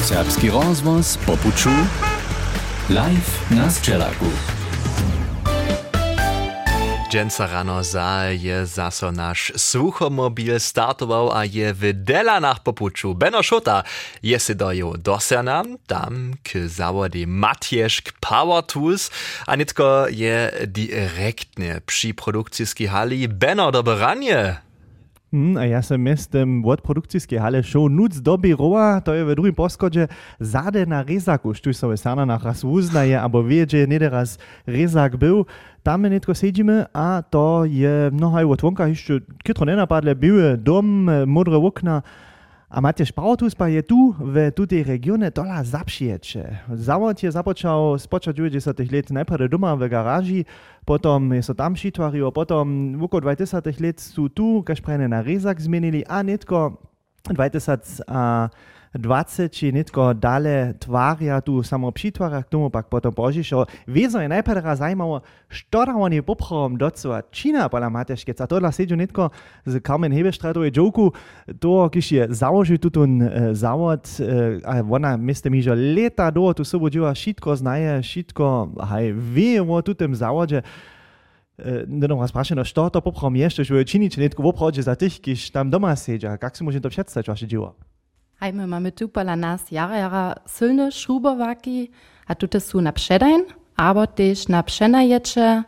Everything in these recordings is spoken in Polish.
Serbski rozvoz po puču. Live na Sčelaku. Dženca rano za je zaso naš suchomobil startoval a je v Delanach popuču. Beno Šota je si dojo dosjana, tam k zawody Matjeszk Power Tools, a nitko je direktnie przy produkcijskiej hali. Beno, dobre ranie! Mm, a ja sam jestem od produkcijskiej hale show Nuc do biroa, to je w drugim poschodzie zade na rezaku, štuj so sana nach raz uznaje, abo wie, że nie raz rezak był. Tam netko siedzimy, a to je mnohaj od wonka jeszcze kitro nie napadle, były dom, modre okna, a máte špautus pa je tu, v tutej regione dola zapšiječe. Zavod je započal spočat 90 let najprve doma v garáži, potom je so tam šitvaril, potom v oko 20 let sú tu, kaž prejne na rezak zmenili a netko 20 a 20 netko dale tvarja tu samo obšitvarah, k tomu pak potom požišo. Vezo je najprej zajmalo, što da oni poprom docela čina pa lamateške, a to da sedžu netko z Carmen Hebestratovej joku, to, kiš je založil tu uh, eh, zavod, uh, ona meste mi že leta do tu sobođiva, šitko znaje, šitko, haj, ve o tutem zavodže. Eh, Nedom vas sprašeno, što to poprom ješčeš v činiči netko v obhodže za tih, kiš tam doma sedža, kak si možem to predstavljati vaše živo? My mamy tu pola nas jara jara silne šrubovaki, a tu su na předajn, aber też na přenaječe,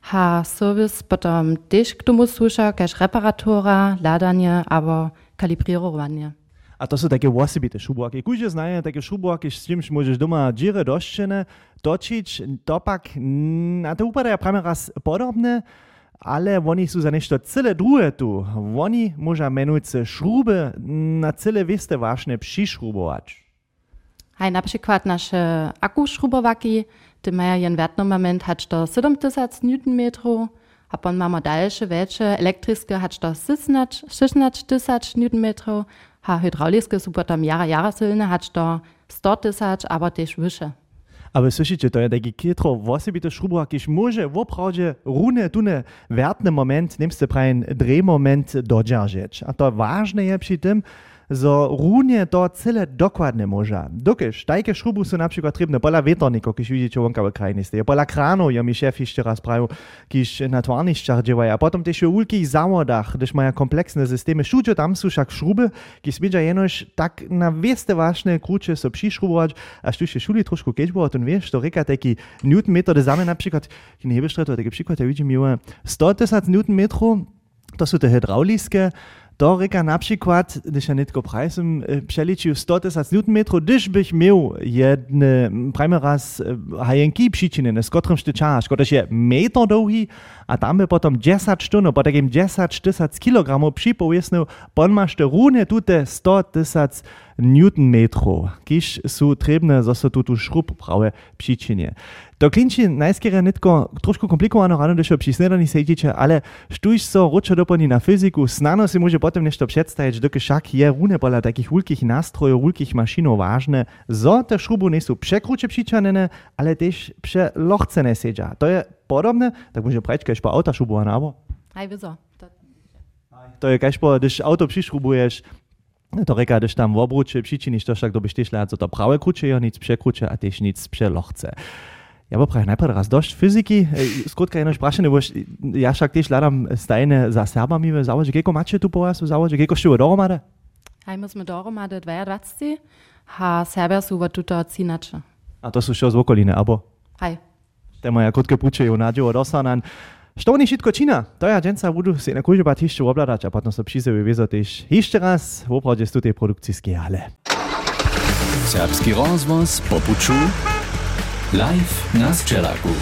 ha servis potom też k tomu słuša, kaž reparatura, ladanie, aber kalibrowanie. A to są takie osobite szubłaki. Każdy znaje takie szubłaki, z czymś możesz doma dziurę doszczene, točić, to pak, a to upada prawie raz podobne, ale oni sú za nešto celé druhé tu. Oni môža menujúce šrúby na celé veste vážne přišrubovať. Hej, na przykład nasze akuszrubowaki, ty mają jen wertny moment, hat to 7000 Newtonmetrów, a pon mamy dalsze, welche elektrische hat to 16 tysiąc Newtonmetrów, a hydraulische super tam jara jara silne hat to 100 tysiąc, aber też wyższe. Ale słyszycie, to je taki kitro wosebity szrubach, kiż może w oprawdzie runy tune wertny moment, niemste prajen drehmoment dodzierżyć. A to ważne je przy tym, zo runie to cele dokładnie może. Dokiż, takie szrubu są na przykład trybne pola wietorników, kiż widzicie wonka w krajnie steje, pola kranu, ja mi szef jeszcze raz prawił, na twarniszczach dziewają, a potem też w ulkich zawodach, gdyż mają kompleksne systemy, sztudzie tam są wszak szruby, kiż smiedzia jenoś tak na wieste ważne krucze so przyszrubować, a sztudzie szuli troszkę kiedyś było, to wiesz, to reka taki newtonmeter, to same na przykład, nie hebestreto, taki przykład, ja widzimy, 100 tysiąc newtonmetrów, to są te hydrauliskie, to reka na przykład, gdyż ja nitko prajsem przeliczył 100 tysiąc newtonmetrów, gdyż bych miał jedne, prajmy raz, hajenki przyczyny, z którym ty czas, który je metr długi, a tam by potom 10 štun, no po takým 10 tisíc kilogramov připověsnil, pon máš te rune tute 100 tisíc newtonmetrov, kiž sú trebne zase tuto šrup prawe příčině. To klinči najskere netko trošku komplikované ráno došlo při snedaní sejtiče, ale štuž so ročo doplní na fyziku, snano si může potom nešto představit, dokud šak je rune pola takých ulkých nástrojů, ulkých mašinov vážne, zo te šrubu nejsou překruče přičanené, ale tež přelohcené sejdža. To je podobne, tak može preč, keď po auta šrubu nabo. Hej, wieso? To je keď po, když auto přišrubuješ, to reka, když tam v obruče přičiniš, to však dobyš tež to prawe kruče, jo, nic překruče a tež nic přelohce. Ja bo prawie najpierw raz dość fizyki, skrótka jedno spraszenie, bo ja však tiež hľadám stajne za Serbami závodže. Kieko máte tu po vás v závodže? Kieko šťuvo dohromady? Hej, my sme dohromady 22, a Serbia sú v tuto cínače. A to sú čo z okoliny, abo? Hej. To je moja krótke puče, ju nadživo dosanan. Što oni všetko čina? To ja dženca budu si na kúže bať ešte obladať a potom sa príze vyviezol tiež ešte raz v opravde z produkcijskiej hale. Serbski rozvoz po puču. Live na Sčelaku.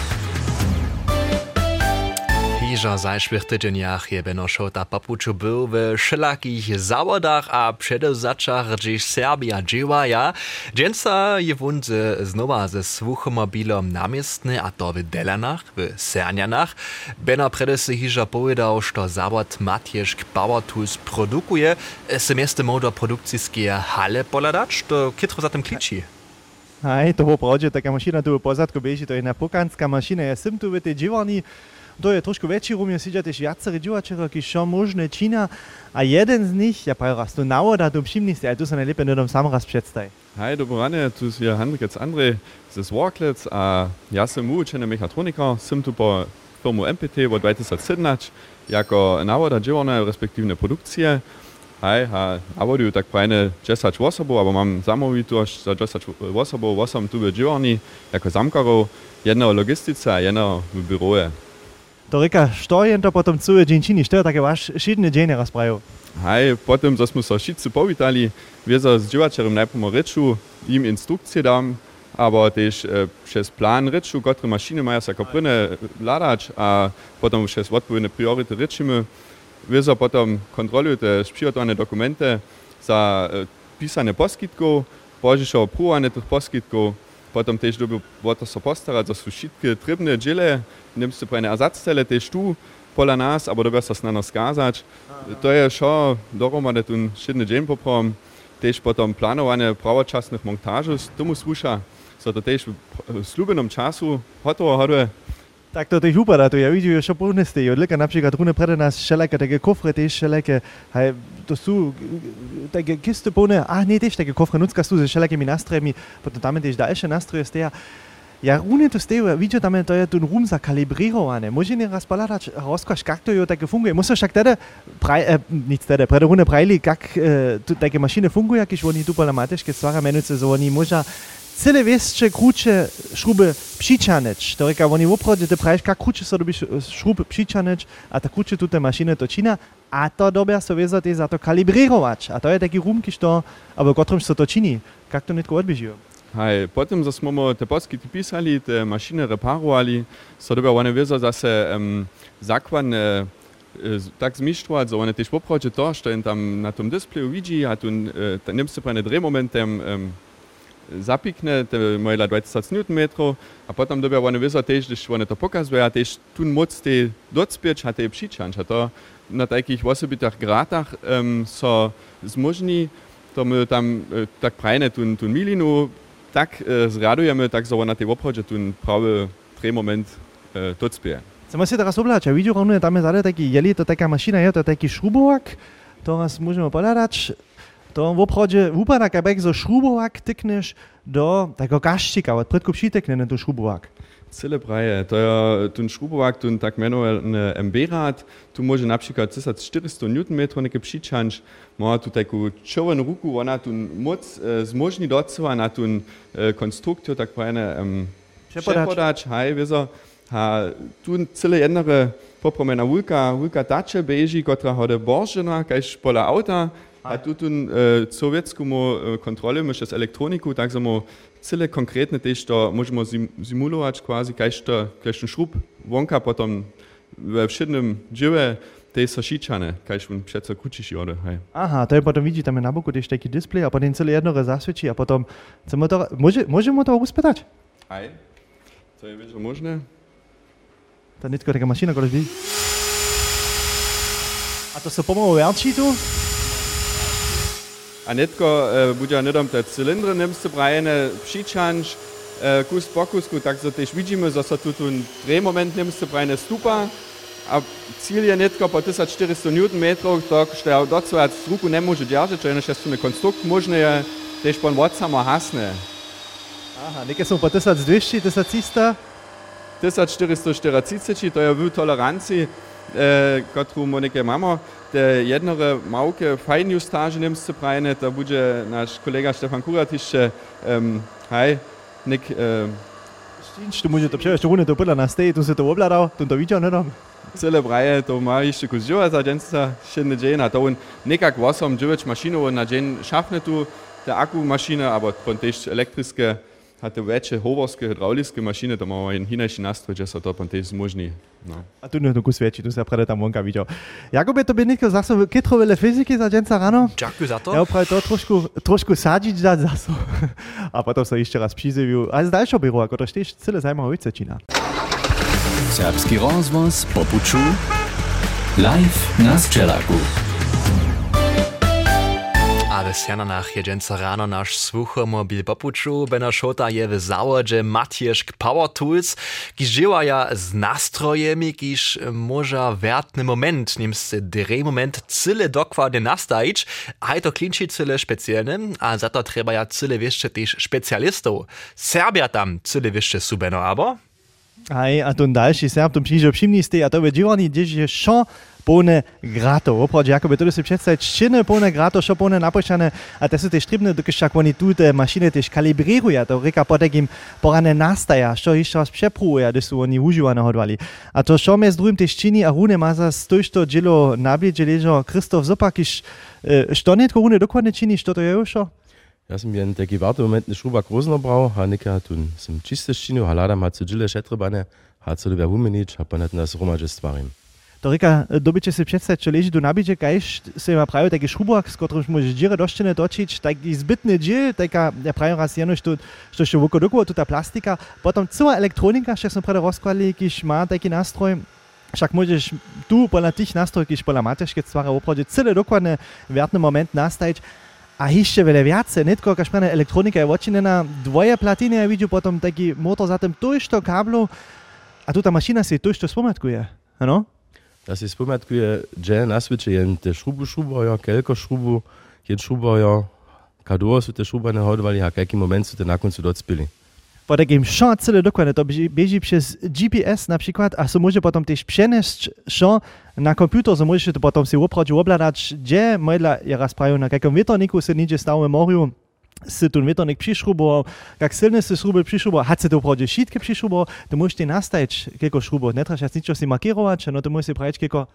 Hižo zajšłych tydzieniach je Beno Šota papuču był w wszelakich zawodach a przedewzaczach, gdzieś Serbia dzieła ja. Dżęca je wundze znowa ze słuchomobilom namiestny, a to w Delanach, w Sernianach. Beno predesy hižo powiedział, że zawod Matjeszk Power Tools produkuje. Semesty modo produkcijskie hale poladać, to kitro za tym kliczy. Hej, to bo pravde, taká mašina tu v pozadku beží, to je jedna pokanská mašina, ja tu v tej dživarni, To je trošku väčší rum, je siďa tiež viacerí divačero, ki šo možné čína. A jeden z nich, ja prav raz, tu návoda, tu všimni si, aj tu sa najlepšie nedom sam raz předstaj. Hej, dobrý rane, tu je Hendrik Andrej ze Zwarklec a ja som učený mechatronika, som tu po firmu MPT od 2017 jako návoda dziewone, respektywne produkcje. Hej, a avoduju tak prajne 10 osobov, aber mam zamówitość za 10 osobov, 8 tu w dziewani, jako zamkarov, jedno w logistyce a jedno w biurze. To reka, što je to potom cuje dzień što je také váš šidný deň rozpravu? Hej, potem, że smo se wszyscy powitali, wieso z dziewaczerom najpierw ryczu, im instrukcje dam, aber też e, przez plan ryczu, które maszyny mają jako prynne ladać, a potem przez odpowiednie priorytety ryczymy, wieso potem kontrolują te przygotowane dokumenty za e, pisane poskitków, bożiszo oprówane tych poskitków, Potem też dobil, boto so postarać, za sušitki, trybne dżile, nem se prene azacele, też tu, pola nas, albo dobra so snano skazać. To je šo doromane tu šedny dzień poprom, też potem planowanie prawoczasnych montaży, z tomu słusza, so to też w slubenom czasu, hotowo hoduje, Tak to tiež upadá, to ja vidím, že povneste, od leka napríklad rune prede nás všelijaké také kofre, tiež všelijaké, hej, to sú také kiste plné, a nie tiež také kofre, nucka sú so všelijakými nástrojmi, potom tam tiež ďalšie nástroje steja. Ja rune to steju, vidíte tam to je ten rum zakalibrírované. Môže nie raz paladať, rozkaž, jak to jo také funguje. Musíš však teda, praj, eh, nic teda, prede rune prajli, jak eh, také mašiny fungujú, keď oni tu pola mateške stvara menujúce, so oni môža cele vešče kruče šrube pšičaneč. To reka, oni opravdu te praviš, kak kruče so dobiš eh, šrub pšičaneč, a ta kruče tu te mašine točina, a to dobja so vezati za to kalibrirovač. A to je taki rum, ki što, abo kotrom što točini, kak to netko odbižijo. Hej, potem da smo te podskiti pisali, te mašine reparovali, so dobja one vezo, da se um, zakvan uh, tak zmištvovať, že one tiež popravče to, što jen tam na tom displeju vidí a tu eh, uh, nemse pa ne dremomentem um, zapikne, te moje 20 Nm, a potem dobią one wiedzą też, gdyż one to pokazują, a też tu moc te docpieć, a te przyciąć, a to na takich osobitych gratach um, so zmożni, to my tam e, tak prajne tu, tu milinu, tak e, zradujemy, tak so na tej obchodzie tu prawy moment e, docpie. Chcemy się teraz oblać, ja widzę, że tam jest taki, jeli to taka maszyna, je to taki szrubowak, nas możemy poladać, to w obchodzie wypada, jak zo šrubovak tykneš do tego gaščika, od predku přitekne na tu šrubovak. Cele praje, to je ten šrubovak, ten tak menovaný MB-rad, tu môže napríklad 1400 Nm neke přičanč, má tu takú červenú ruku, ona tu moc e, zmožní docela na ten e, konstruktor, tak prajené um, přepodač, hej, vizo, a tu cele jednere popomena vulka, vulka dače beži, kotra hode boržena, kajž pola auta, a tu tun e, sowieckomu e, kontrolę my przez elektroniku, tak samo cele konkretne też to możemy sim, simulować quasi kajšto, kajšto szrub wonka potom we wszednym dziełe te są šičane, kajž on přece kučiš jode, hej. Aha, to je potom vidí tam na boku, když taký displej a potom celé jedno zasvědčí a potom chceme to, může, můžeme to uspětať? Hej, to je většinou možné. To je taká mašina, kolik ví. A to se pomalu verčí tu? A netko e, bude nedom te cylindry niemcy brajene přičanč, e, kus po kusku, tak so też widzimy, że so tu ten drehmoment niemcy brajene stupa, a cíl je netko po 1400 Nm, tak što als ruku ne može držati, če je še tu konstrukt možno je też pon vodcama hasne. Aha, nekaj smo po 1200, 1300? 1440, to je v tolerancji, kot bomo neke imamo, te jednore małke, fajne justaže nemce prajne, da bude naš kolega Stefan Kuratiš še, um, haj, nek... Um, Štinč, tu može to pševa, što gune to prla na steji, tu se to obladal, tu to vičal, ne no? Cele braje, to ima išče kuziva, za dženca še ne džena, to on nekak vosom dživeč mašino, on na džen šafne tu, te aku mašine, ampak pontež elektrijske, hatte veće hovorske, hydrauliske mašine, to máme jen hinejší nástroj, že sa to potom tiež zmožní. No. A tu nie kus väčší, tu sa prede tam vonka videl. Jakubie, to by niekto zase kytrovele fyziky za dženca ráno? Ďakujem za to. Ja opravdu to trošku, trošku sadiť dať zase. A potom sa ešte raz přizeviu. A z ďalšieho byru, ako to tiež celé zaujímavé veci čína. Serbski rozvoz po puču live na Sčelaku. W Siananach jedzenca rano nasz słuchomobil popuczu, bena szota je w załodzie Matieżk Power Tools, kiż dziełaja z nastrojemi, kiż może wertny moment, nims drej moment cyle dokładnie nastajić, a to klinči cyle specjalnym, a za to trzeba ja cyle jeszcze też specjalistów. Serbia tam cyle jeszcze subeno, abo? Aj, a ten dalszy serb, to przyjdzie przyjemnisty, a to by dziwani, gdzieś je pełne grato. Opravdu, jakoby to si představit, činy pełne grato, šo pełne napočane, a te sú tie štribne, dokiaľ však oni tu te mašiny tiež kalibrujú, to reka potek im porane nastaja, čo ešte raz přeprúvajú, kde sú oni užívané hodvali. A to šo mes druhým tiež čini a rune má za stojšto džilo nabliedže ležo Kristof Zopakiš, što netko rune dokładnie čini, što to je už? Ja sam jen taki warto moment ne šruba grozno brał, a neka tun sam čiste štinu, a lada ma cu džile šetrebane, a co dobe humenič, a pa net nas romaže stvarim. To reka, dobycie si představit, čo leží tu nabíče, kajž se ma prajú taký šrubák, s ktorým môžeš džire doštene točiť, taký zbytný džil, taká, ja prajú raz jeno, što, što ešte voko dokovo, tu tá plastika, potom celá elektronika, však som prede rozkladli, kýž má taký nástroj, však môžeš tu podľa tých nástrojov, kýž podľa mateřské stvara opravdu celé dokładne wertny moment nastajiť, a jeszcze wiele więcej, nie tylko jakaś elektronika jest odcinena, dwoje platiny, ja widzę potem taki motor za tym to kablu, a tu ta maszyna się to spomatkuje, no? Da si spomatkuje, że na świecie jen te šrubu šrubajo, kelko šrubu, jed šrubajo, kadovo su te šrubane hodovali, a jaki moment su te na koncu docpili. Po takim cyle dokładnie, to bieži przez GPS na przykład, a so może potem też przenieść szon na komputer, so możesz to potem się opradzić, obladać, gdzie modla, ja raz prawię, na jakim wietorniku się nigdzie stało w morzu, si ten wietornik přišruboval, jak silne si šruby přišruboval, had si to upravdu šítke přišruboval, to môžeš ty nastajiť, keko šrubo, netraš ničo si markirovať, no to môžeš si praviť, keko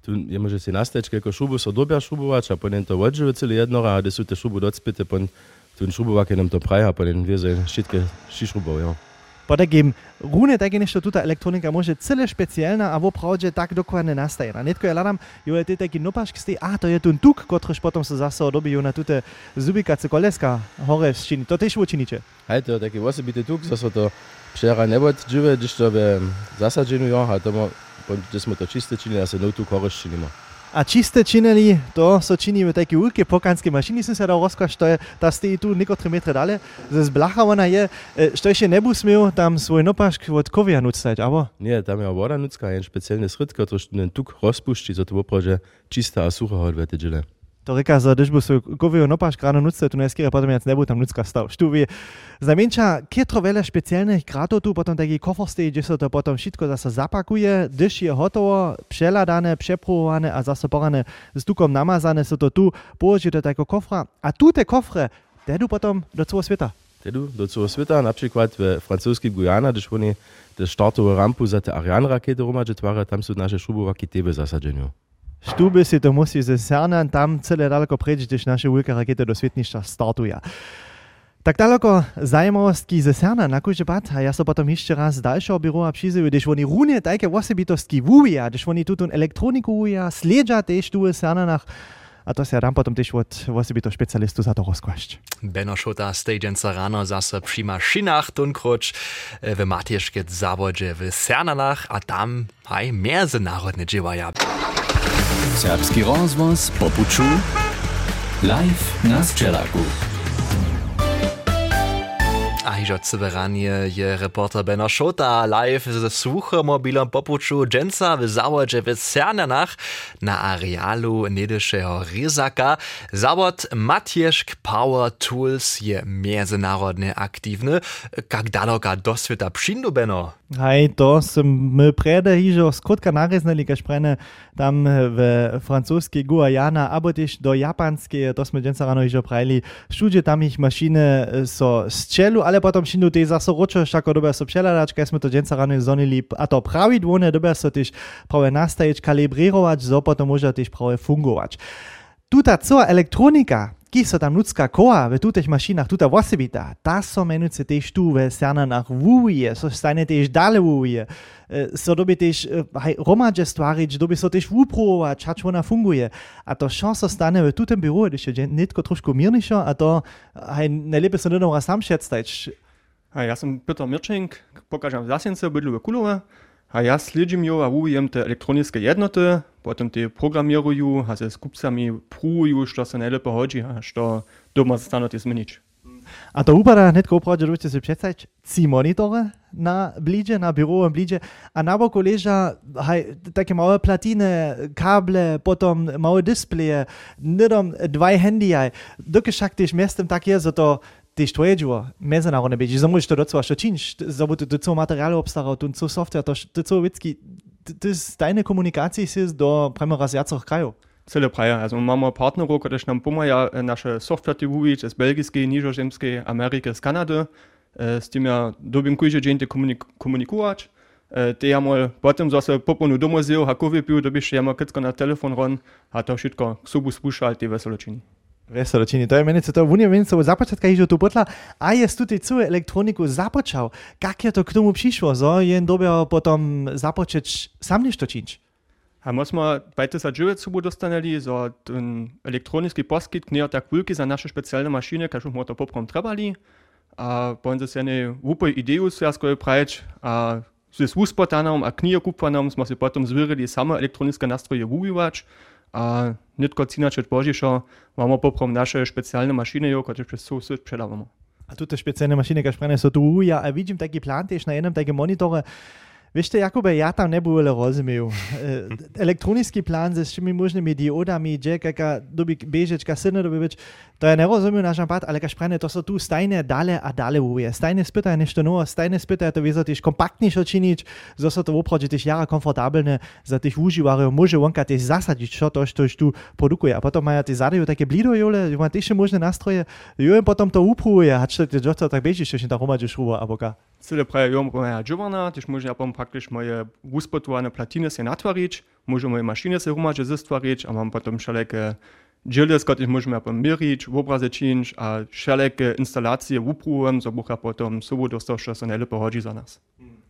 Tu je może si nastajiť, keko šrubu so dobia šrubovať, a potem to odžive celé jednora, a kde sú te šrubu docpite, potem ten šrubovak je nám to praja, potem vie sa šítke šišrubov, jo. Potem rune takie ništo tuta elektronika może cyle specjalna, a w oprawdzie tak dokładnie nastaje. A netko ja ladam, jo je ty taki nopašk stej, a to je ten tuk, kotryż potom se zase odobijú na tute zubikace koleska hore ščini. To tež učiniče. Hej, to taki osobity tuk, zase to przera nebod džive, když to be zasadzeniu, a to smo to čiste činili, a se no tuk hore ščinimo. A či ste činili to, so činili v takej veliki pokanski mašini, sem se dal razkošiti, da ste tu neko tri metre dale, zdaj zblaha ona je, e, što še ne bo smel tam svoj nopašk od kovija nucati, abo? Ne, tam je voda nucka, en specialni sredka, to je tuk razpušči, zato bo pa že čista suha odvete žele. To reka, když by svoj kovio nopašk ráno nucať, tu neskýre potom jac nebu tam nucka stav. Štúvi, znamienča, kietro veľa špeciálnych gratov tu, potom taký kofor stojí, kde sa to potom všetko zase zapakuje, když je hotovo, přeladané, přepruhované a zase porane s tukom namazané, sa to tu položí do takého kofra. A tu te kofre, dedu potom do celého sveta. Tedu do celého sveta, napríklad v francouzskej Guyana, když oni te štartovú rampu za te Ariane-rakety romadže tvára, tam sú naše šrubovaky tebe zasadženú. Štúby si to musí ze Cernan tam celé daleko preč, když naše veľká raketa do svetništa startuje. Tak daleko zajmowostki ze Cerna na kúže pat, a ja so potom ešte raz z dalšieho byroa přizujú, když oni rúne také osobitostky vúvia, když oni túto elektroniku vúvia, sledža tež tu v Cernanach, a to sa dám potom tiež od osobito špecialistu za to rozkvašť. Benno Šota stejdženca rano zase pri mašinách tunkroč w Matieżkie zawodzie w Cernanach, a tam aj międzynarodne dzieła. Serbski rozvoz popuču live na Sčelaku. A hižo cyberanie je reporter Benno Šota live ze słuchomobilom popuczu dżęca w zawodzie w Cernanach na arealu niedyszego Ryzaka. Zawod Matieżk Power Tools je międzynarodnie aktywny. Jak daleka do świata przyjdu, Benno? Hej, to som my prede hižo skrótka nareznali, kaž prene tam w francuskiej Guajana, abo też do japanskie, to sme dženca rano hižo prajli. Všude tam ich mašiny so sčelu, ale potom šinu tej zase ročo, šako dobe so přeladać, kaj sme to dženca rano zonili, a to prawidłone dobe so też prawie nastajić, kalibrować, so potom może też prawie fungować. Tuta cała elektronika, ki so tam ľudská koa v tutých mašinách, tuta osobita, tá so menujúce tiež tu v Cernanach vúje, so stane tiež dále vúje, so doby tiež aj romadže stvariť, doby so tiež vúprovovať, čač ona funguje. A to čo so stane v tutem byrú, když je netko trošku mírnejšie, a to aj najlepšie sa nedom raz sam. A ja som Piotr Mirčenk, pokažem v Zasience, bydlu v Kulove. A ja sljedziu a wujem te elektronické jednoty, potem te programieruju, a se skupcami pruju, što se najlepo hodzi, a što doma stano te zmienić. A to upada hned ko prođe, dođete se predstaviti, ci monitore na bliže, na birovom bliže, a na boku leža haj, take male platine, kable, potom male displeje, nedom dvaj hendijaj. Dokaj šak tiš mestem tak je, zato so džuo, mezinárodne beži, že môžeš to docela što činiš, že to do co materiálu obstaral, tu co software, to, to je tajne komunikacji si do prema razjacach krajów. Cele praje. Also mamy partnerów, którzy nam pomagają nasze software wywołać z belgijskiej, niżoziemskiej, Ameryki, z Kanady. Z tym ja dobim kujże dzień komunik komunikować. Te ja mal potem zase poponu domu zjel, hakowy pił, dobiš ja kicko na telefon ron, a to wszystko k sobu spuszczal, te weselo czyni. Veselo čini. To je meni se to v unijo so započatka ižo tu potla, a je tudi celú elektroniku započal. Kak je to k tomu přišlo? Zo je dobil potom započeć sam nešto činč? A my sme bajte sa živé sobu dostaneli, so ten elektronický poskyt nie tak veľký za naše špeciálne mašiny, kaž sme to poprom trebali. A potom sa ne úplne ideu sviasko prajč a s uspotanom a knihokupvanom sme si potom zvyrili same elektronické nástroje využívať a nitko cinačet božišo, mamy poprom nasze specjalne maszyny, które przez cały świat sprzedawamy. A tu te specjalne maszyny, które sprane so tu ja, a widzim taki plan też na jednym takim monitorze, Wiesz, Jakube, ja tam nie byłem rozumiał. Elektroniczny plan ze wszystkimi możnymi diodami, gdzie jaka dobi bieżeć, jaka syny dobi to ja nie rozumiał na żabat, ale każ prane, to są tu stajne dale a dale uje. Stajne spytaj nešto nowo, stajne spytaj to też kompaktniejsze czynić, zo so to woprawdzie też jara komfortabilne, za tych używarów może łąka też zasadzić, co to, coś tu produkuje. A potem mają te zadają takie blido jole, ma też możne nastroje, jo potem to upruje, a czy to tak bieżeć, że się tam romadzi szruba, albo ka. Cyle prawie ją moja dziuwana, też może ja pom praktycznie moje uspotowane platiny się natwarić, może moje maszyny się rumacze zestwarić, a mam wszelkie pom mirić, obrazy czynić, a wszelkie instalacje uprułem, so bucha potem sobą dostał, że się najlepiej chodzi za nas.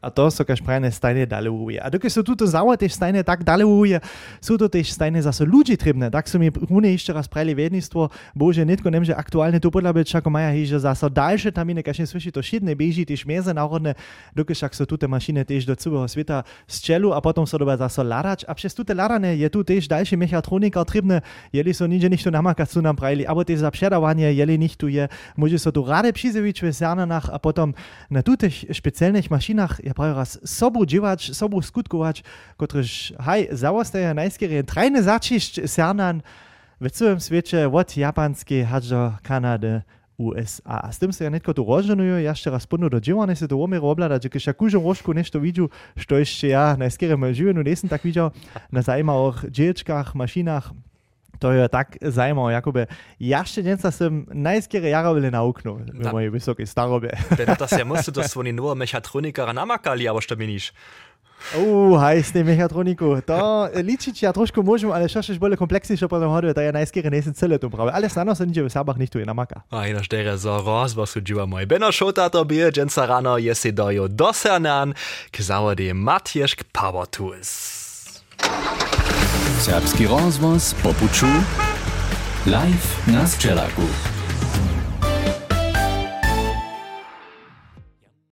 A to so kaž prajne stajne dale uje. A dokaj so tuto zawa tež stajne tak dale uje, sú to tež stajne zase ľudí trebné. Tak som mi rune ešte raz prajli vednictvo, bože, netko nemže aktuálne to podľa byť, čako maja hiže zase dalšie tamine, kaž neslyší to šidne beží, tež medzinárodne, dokaj však so tuto mašine tež do celého sveta z čelu a potom so doba zase ladač. A přes tuto ladanie je tu tež další mechatronika trebné, jeli so nič nič tu namakať, sú nám prajli, abo tež za předávanie, jeli nič tu je, môže so tu rade přizevič v Zernanach a potom na tutych špeciálnych mašinách ja prawie raz sobu dziewacz, sobu skutkować, któryż haj, załostaje najskierie trajne zaczyść sernan w całym świecie od japanskiej aż do Kanady, USA. Z tym się ja netko tu rozżenuję, jeszcze raz punu do dziewania się to umiero oblada, że kiedy ja kużą rożku nešto widziu, što jeszcze ja najskierie mal żyłem, no nesem tak widział, na zajmałych dzieczkach, maszynach, to je tak zaujímavé, jakoby ja ešte dnes som najskôr jarovili na okno v mojej vysokej starobe. Wenn das ja musst du das von den nur Mechatroniker namakali, aber što meniš? Uh, hajs tej mechatroniku. To ličiť ja trošku môžem, ale čo bolo komplexnejšie potom hoduje, to je najskôr nesem celé to práve. Ale snadno sa nič v sábach nicht tu je namaka. A ináč tere za roz, was su dživa moj. Beno šota to bie, dženca rano je si dojo dosernan, k zavode Matješk Power Tools. Serbski rozvoz popuču live na Sčelaku.